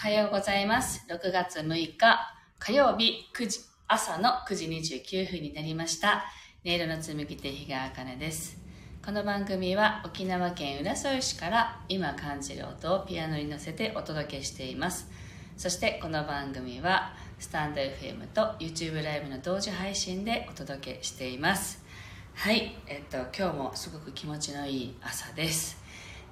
はようございます。6月6日火曜日9時、朝の9時29分になりました。音色の紡ぎ手日川茜です。この番組は沖縄県浦添市から今感じる音をピアノに乗せてお届けしています。そしてこの番組はスタンド FM と YouTube ライブの同時配信でお届けしています。はい、えっと今日もすごく気持ちのいい朝です。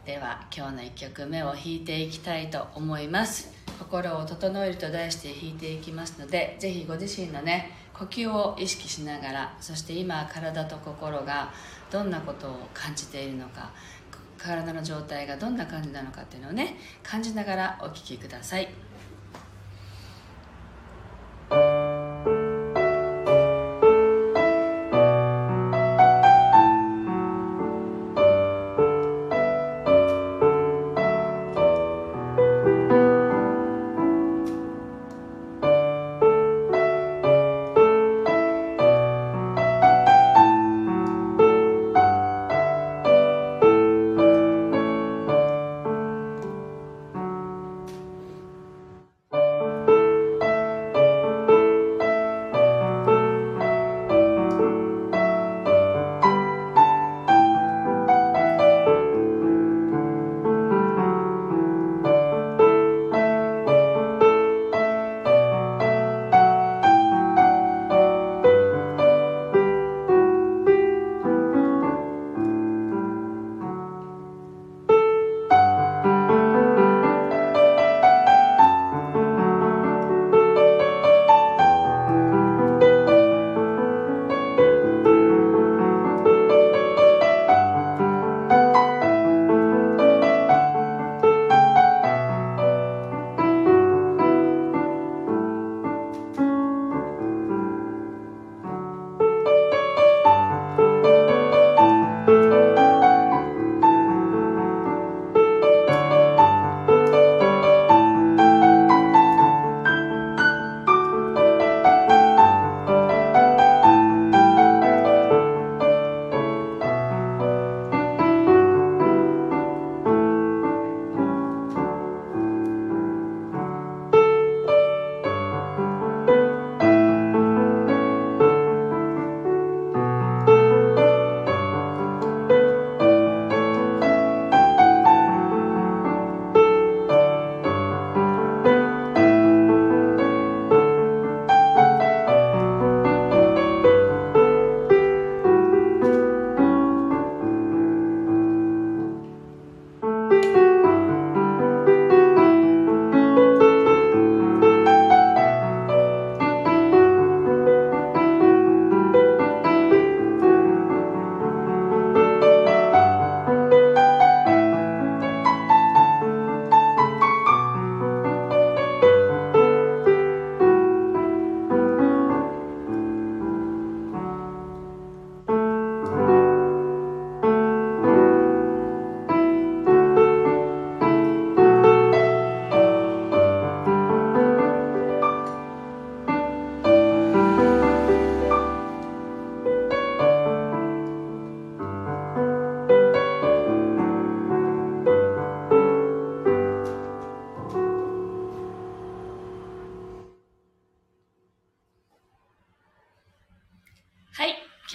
では今日の1曲目を弾いていきたいと思います。心を整えると題して弾いていきますのでぜひご自身のね呼吸を意識しながらそして今体と心がどんなことを感じているのか体の状態がどんな感じなのかっていうのをね感じながらお聴きください。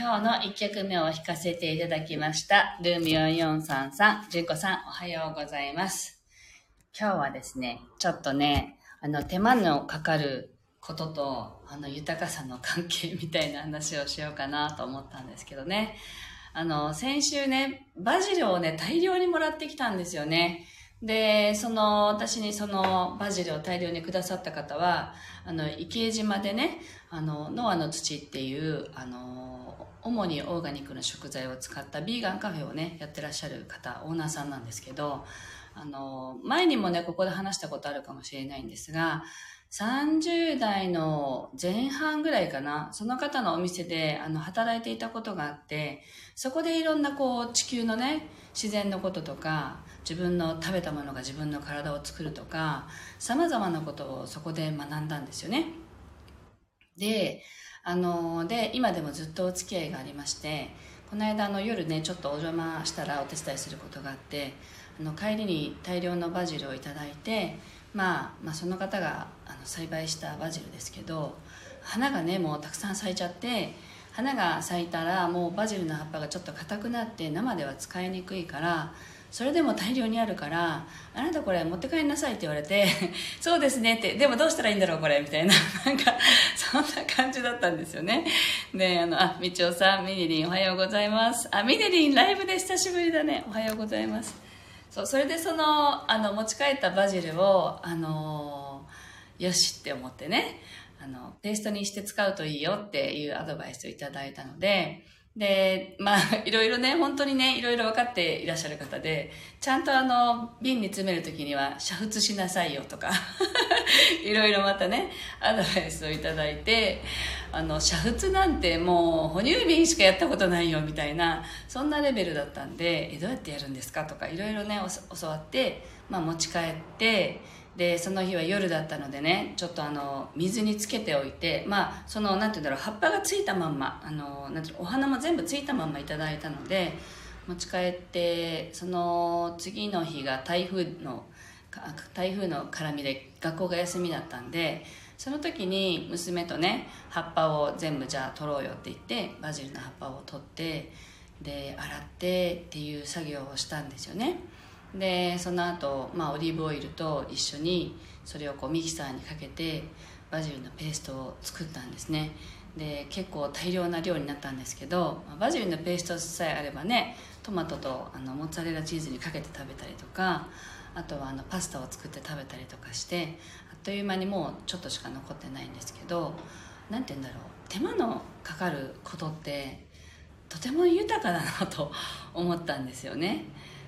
今日の1曲目を弾かせていただきました。ルーム4433純子さんおはようございます。今日はですねちょっとねあの手間のかかることとあの豊かさの関係みたいな話をしようかなと思ったんですけどね。あの先週ねバジルをね大量にもらってきたんですよね。で、その、私にそのバジルを大量にくださった方は、あの、池江島でね、あの、ノアの土っていう、あの、主にオーガニックの食材を使ったビーガンカフェをね、やってらっしゃる方、オーナーさんなんですけど、あの、前にもね、ここで話したことあるかもしれないんですが、30代の前半ぐらいかな、その方のお店であの働いていたことがあって、そこでいろんなこう地球のね、自然のこととか、自分の食べたものが自分の体を作るとか、様々なことをそこで学んだんですよね。で、あの、で、今でもずっとお付き合いがありまして、この間の夜ね、ちょっとお邪魔したらお手伝いすることがあって、あの帰りに大量のバジルをいいて、まあ、まあその方があの栽培したバジルですけど花がねもうたくさん咲いちゃって花が咲いたらもうバジルの葉っぱがちょっと硬くなって生では使いにくいからそれでも大量にあるから「あなたこれ持って帰りなさい」って言われて「そうですね」って「でもどうしたらいいんだろうこれ」みたいな なんかそんな感じだったんですよね。であのあみちおさんミニリンおはようございます。あミニリンライブで久しぶりだね。おはようございます。そうそれでそのあの持ち帰ったバジルをあのよしって思ってねあのペーストにして使うといいよっていうアドバイスをいただいたのでで、まあ、いろいろね、本当にね、いろいろ分かっていらっしゃる方で、ちゃんとあの、瓶に詰めるときには、煮沸しなさいよとか、いろいろまたね、アドバイスをいただいて、あの、煮沸なんてもう、哺乳瓶しかやったことないよ、みたいな、そんなレベルだったんで、どうやってやるんですかとか、いろいろね、教わって、まあ、持ち帰って、でその日は夜だったのでねちょっとあの水につけておいてまあそのなんて言うんだろう葉っぱがついたまんまあのなんていうお花も全部ついたまんまいただいたので持ち帰ってその次の日が台風の台風の絡みで学校が休みだったんでその時に娘とね葉っぱを全部じゃあ取ろうよって言ってバジルの葉っぱを取ってで洗ってっていう作業をしたんですよね。でその後、まあオリーブオイルと一緒にそれをこうミキサーにかけてバジルのペーストを作ったんですね。で結構大量な量になったんですけどバジルのペーストさえあればねトマトとあのモッツァレラチーズにかけて食べたりとかあとはあのパスタを作って食べたりとかしてあっという間にもうちょっとしか残ってないんですけど何て言うんだろう手間のかかることってとても豊かだなと思ったんですよね。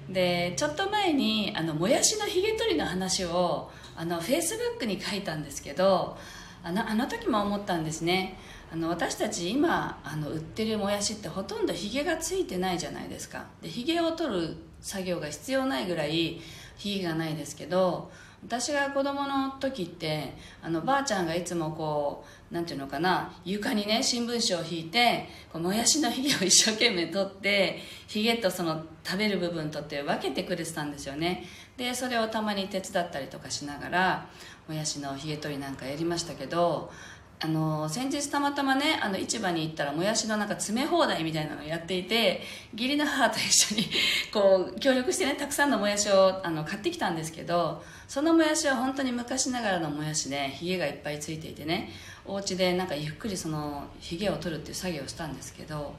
でちょっと前にあのもやしのひげ取りの話をあのフェイスブックに書いたんですけどあのあの時も思ったんですね。あの私たち今あの売ってるもやしってほとんどひげがついてないじゃないですか。でひげを取る作業が必要ないぐらいひげがないですけど私が子供の時ってあのばあちゃんがいつもこうなんていうのかな床にね新聞紙を引いてこうもやしのひげを一生懸命取ってひげとその食べる部分とって分けてくれてたんですよね。でそれをたまに手伝ったりとかしながらもやしのひげ取りなんかやりましたけどあの先日たまたまねあの市場に行ったらもやしのなんか詰め放題みたいなのをやっていて義理の母と一緒に こう協力してねたくさんのもやしをあの買ってきたんですけどそのもやしは本当に昔ながらのもやしでひげがいっぱいついていてねお家でなんかゆっくりそのひげを取るっていう作業をしたんですけど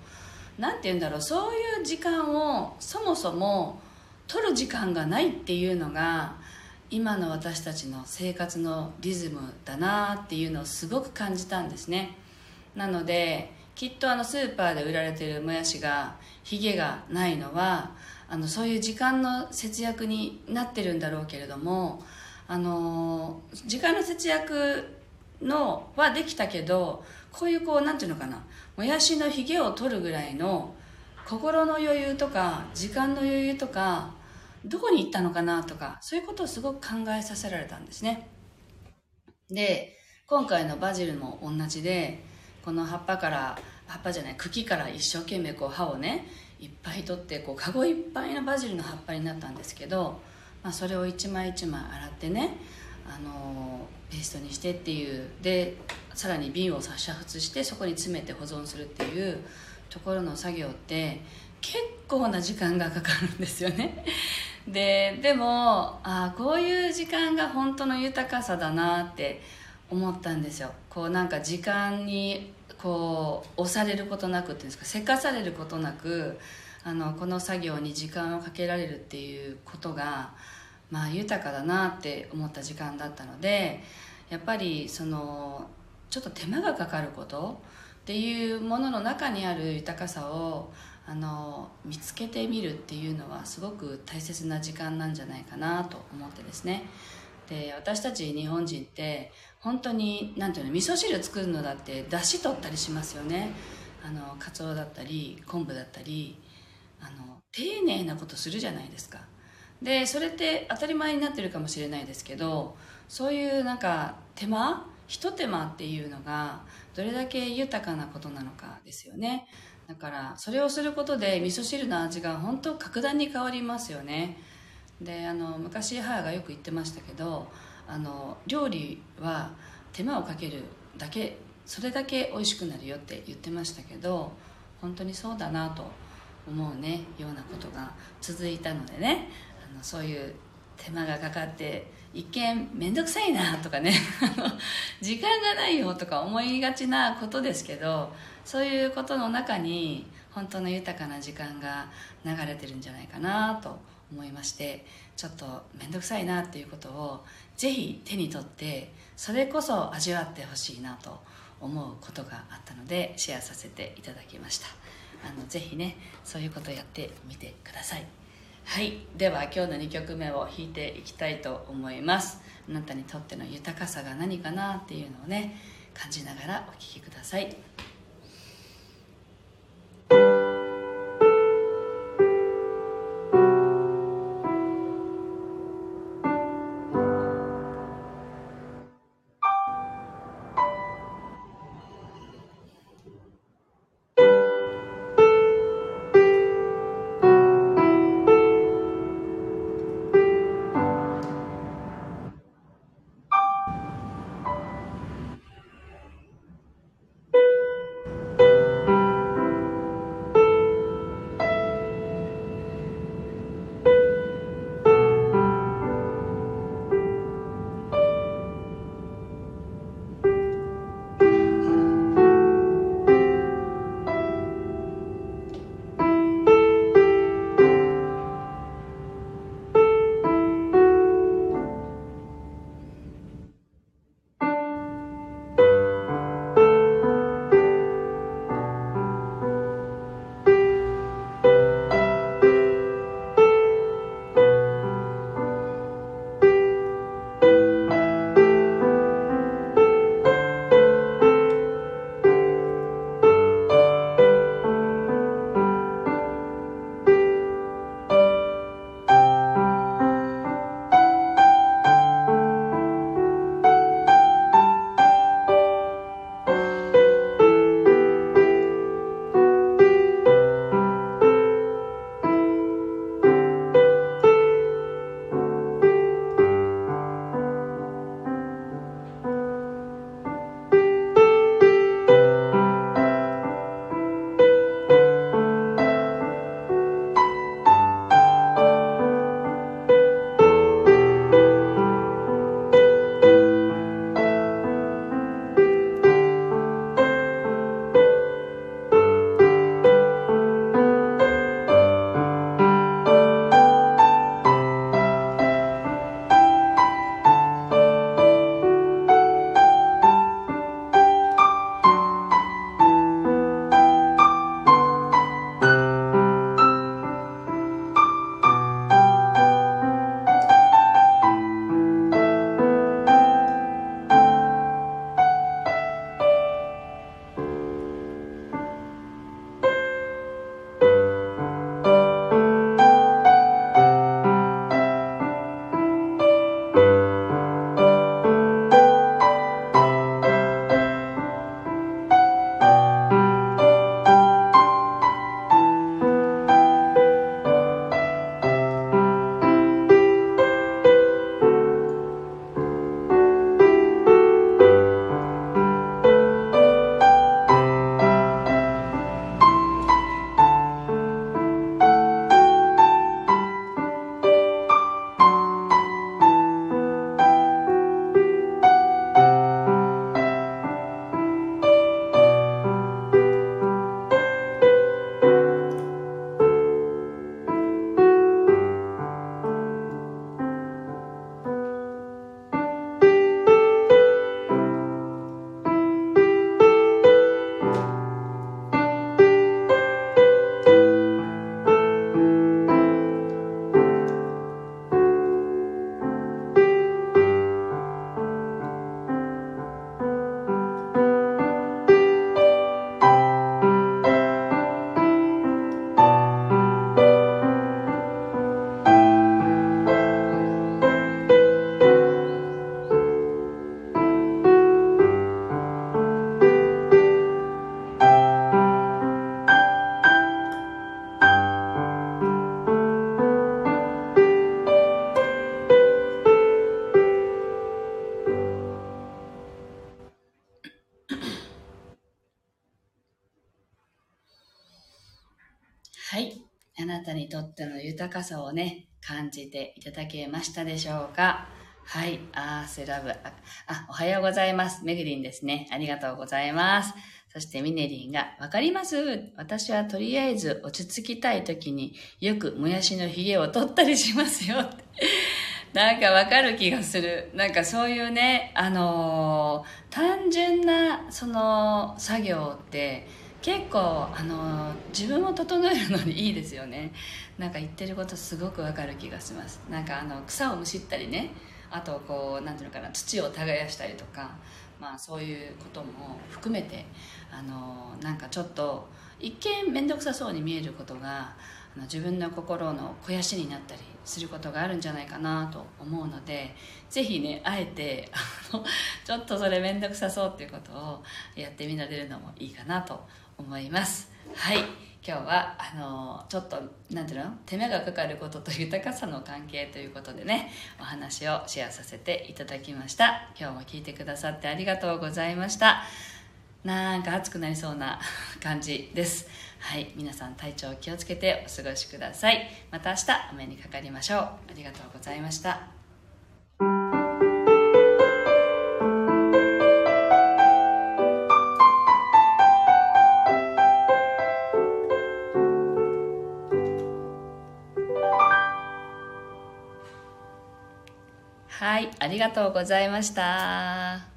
何て言うんだろうそういう時間をそもそも取る時間がないっていうのが今の私たちの生活のリズムだなっていうのをすごく感じたんですね。なのできっとあのスーパーで売られてるもやしがヒゲがないのはあのそういう時間の節約になってるんだろうけれどもあの時間の節約のはできたけどこういうこうなんていうのかなもやしのヒゲを取るぐらいの心の余裕とか時間の余裕とかどこに行ったのかなとか、そういうことをすごく考えさせられたんですね。で、今回のバジルも同じで、この葉っぱから、葉っぱじゃない、茎から一生懸命こう葉をね、いっぱい取って、こう、カゴいっぱいのバジルの葉っぱになったんですけど、まあ、それを一枚一枚洗ってね、あのペーストにしてっていうでさらに瓶を煮沸してそこに詰めて保存するっていうところの作業って結構な時間がかかるんですよねででもあこういう時間が本当の豊かさだなって思ったんですよ。こうなんか時間にこう押されることなくっていうんですかせかされることなくあのこの作業に時間をかけられるっていうことがまあ豊かだなって思った時間だったのでやっぱりそのちょっと手間がかかることっていうものの中にある豊かさをあの見つけてみるっていうのはすごく大切な時間なんじゃないかなと思ってですね。で私たち日本人って本当に何ていうの味噌汁作るのだってだし取ったりしますよね。あのかつおだったり昆布だったりあの丁寧なことするじゃないですか。でそれって当たり前になってるかもしれないですけどそういうなんか手間ひと手間っていうのがどれだけ豊かなことなのかですよね。だからそれをすることで味噌汁の味が本当格段に変わりますよね。であの昔母がよく言ってましたけどあの料理は手間をかけるだけそれだけ美味しくなるよって言ってましたけど本当にそうだなと思うねようなことが続いたのでね。あのそういう手間がかかって一見面倒くさいなとかね 時間がないよとか思いがちなことですけどそういうことの中に本当の豊かな時間が流れてるんじゃないかなと思いましてちょっと面倒くさいなっていうことをぜひ手に取ってそれこそ味わってほしいなと思うことがあったのでシェアさせていただきました。あのぜひねそういうことをやってみてください。はいでは今日の2曲目を弾いていきたいと思いますあなたにとっての豊かさが何かなっていうのをね感じながらお聴きくださいはい。にとっての豊かさをね、感じていただけましたでしょうかはい。アースラブ。あ、あおはようございます。めぐりんですね。ありがとうございます。そしてミネリンが、わかります？私はとりあえず落ち着きたい時によくもやしのひげを取ったりしますよ。なんかわかる気がする。なんかそういうね、あのー単純なその作業って結構あの自分を整えるのにいいですよね。なんか言ってることすごくわかる気がします。なんかあの草をむしったりね、あとこうなんていうのかな土を耕したりとか、まあそういうことも含めてあのなんかちょっと一見面倒くさそうに見えることがあの自分の心の肥やしになったりすることがあるんじゃないかなと思うのでぜひねあえてあのちょっとそれ面倒くさそうっていうことをやってみられるのもいいかなと思います思いますはい今日はあのちょっとなんていうの？手間がかかることと豊かさの関係ということでねお話をシェアさせていただきました今日も聞いてくださってありがとうございましたなんか暑くなりそうな 感じです。はい。皆さん体調気をつけてお過ごしください。また明日お目にかかりましょう。ありがとうございました。ありがとうございました。